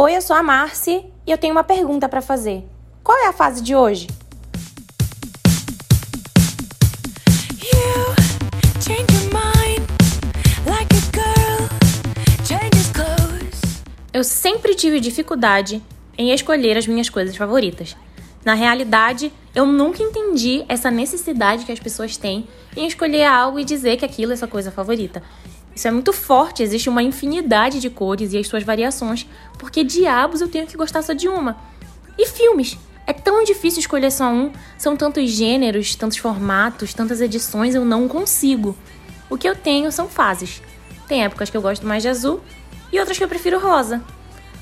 Oi, eu sou a Marci e eu tenho uma pergunta para fazer. Qual é a fase de hoje? Eu sempre tive dificuldade em escolher as minhas coisas favoritas. Na realidade, eu nunca entendi essa necessidade que as pessoas têm em escolher algo e dizer que aquilo é sua coisa favorita. Isso é muito forte, existe uma infinidade de cores e as suas variações, porque diabos eu tenho que gostar só de uma. E filmes? É tão difícil escolher só um, são tantos gêneros, tantos formatos, tantas edições, eu não consigo. O que eu tenho são fases. Tem épocas que eu gosto mais de azul e outras que eu prefiro rosa.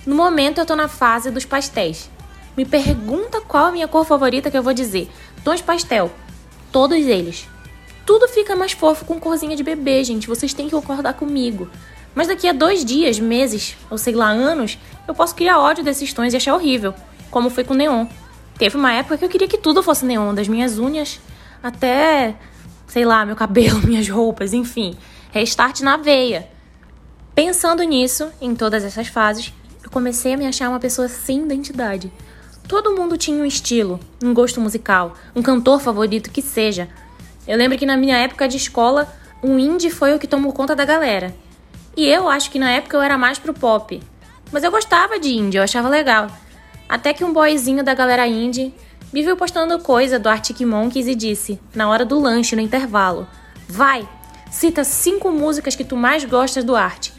No momento eu tô na fase dos pastéis. Me pergunta qual a minha cor favorita que eu vou dizer. Tons pastel. Todos eles. Tudo fica mais fofo com corzinha de bebê, gente. Vocês têm que concordar comigo. Mas daqui a dois dias, meses, ou sei lá, anos, eu posso criar ódio desses tons e achar horrível. Como foi com neon. Teve uma época que eu queria que tudo fosse neon, das minhas unhas até, sei lá, meu cabelo, minhas roupas, enfim. Restart na veia. Pensando nisso, em todas essas fases, eu comecei a me achar uma pessoa sem identidade. Todo mundo tinha um estilo, um gosto musical, um cantor favorito que seja. Eu lembro que na minha época de escola, o indie foi o que tomou conta da galera. E eu acho que na época eu era mais pro pop. Mas eu gostava de indie, eu achava legal. Até que um boyzinho da galera indie me viu postando coisa do Arctic Monkeys e disse, na hora do lanche, no intervalo: Vai, cita cinco músicas que tu mais gostas do Arctic.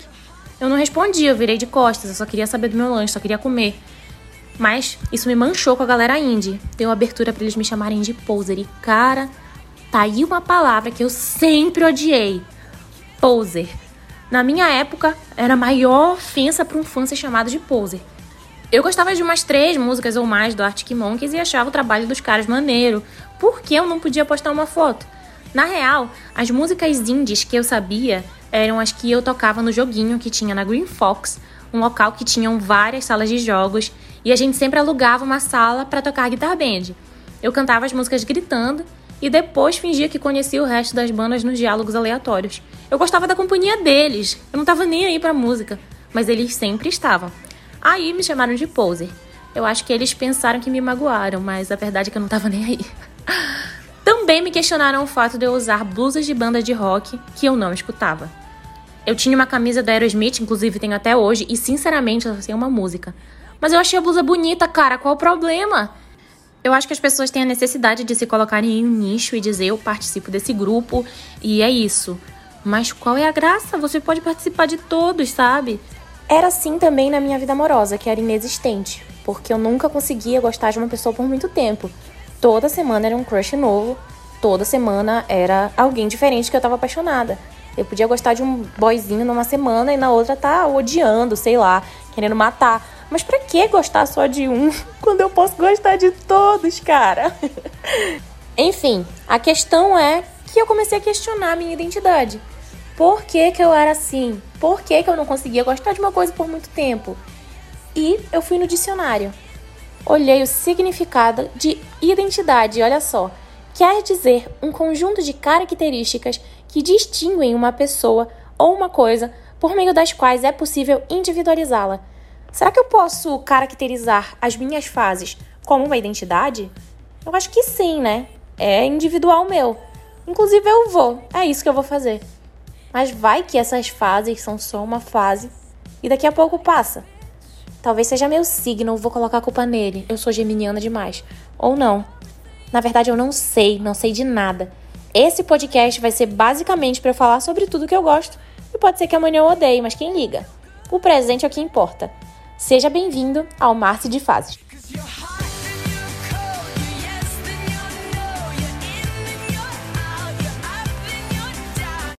Eu não respondi, eu virei de costas, eu só queria saber do meu lanche, só queria comer. Mas isso me manchou com a galera indie. Deu abertura para eles me chamarem de poser. E cara, tá aí uma palavra que eu sempre odiei: poser. Na minha época, era a maior ofensa para um fã ser chamado de poser. Eu gostava de umas três músicas ou mais do Arctic Monkeys e achava o trabalho dos caras maneiro. Por que eu não podia postar uma foto? Na real, as músicas indies que eu sabia eram as que eu tocava no joguinho que tinha na Green Fox, um local que tinham várias salas de jogos e a gente sempre alugava uma sala para tocar guitar band. Eu cantava as músicas gritando e depois fingia que conhecia o resto das bandas nos diálogos aleatórios. Eu gostava da companhia deles, eu não tava nem aí pra música, mas eles sempre estavam. Aí me chamaram de poser. Eu acho que eles pensaram que me magoaram, mas a verdade é que eu não tava nem aí. Também me questionaram o fato de eu usar blusas de banda de rock que eu não escutava. Eu tinha uma camisa da Aerosmith, inclusive tenho até hoje, e sinceramente eu sei uma música. Mas eu achei a blusa bonita, cara, qual o problema? Eu acho que as pessoas têm a necessidade de se colocarem em um nicho e dizer eu participo desse grupo e é isso. Mas qual é a graça? Você pode participar de todos, sabe? Era assim também na minha vida amorosa, que era inexistente, porque eu nunca conseguia gostar de uma pessoa por muito tempo. Toda semana era um crush novo, toda semana era alguém diferente que eu tava apaixonada. Eu podia gostar de um boyzinho numa semana e na outra tá odiando, sei lá, querendo matar. Mas pra que gostar só de um quando eu posso gostar de todos, cara? Enfim, a questão é que eu comecei a questionar a minha identidade. Por que, que eu era assim? Por que, que eu não conseguia gostar de uma coisa por muito tempo? E eu fui no dicionário olhei o significado de identidade, olha só. Quer dizer um conjunto de características que distinguem uma pessoa ou uma coisa por meio das quais é possível individualizá-la. Será que eu posso caracterizar as minhas fases como uma identidade? Eu acho que sim, né? É individual meu. Inclusive eu vou, é isso que eu vou fazer. Mas vai que essas fases são só uma fase e daqui a pouco passa. Talvez seja meu signo, vou colocar a culpa nele. Eu sou geminiana demais. Ou não. Na verdade, eu não sei, não sei de nada. Esse podcast vai ser basicamente para eu falar sobre tudo que eu gosto. E pode ser que amanhã eu odeie, mas quem liga? O presente é o que importa. Seja bem-vindo ao Marte de Fases.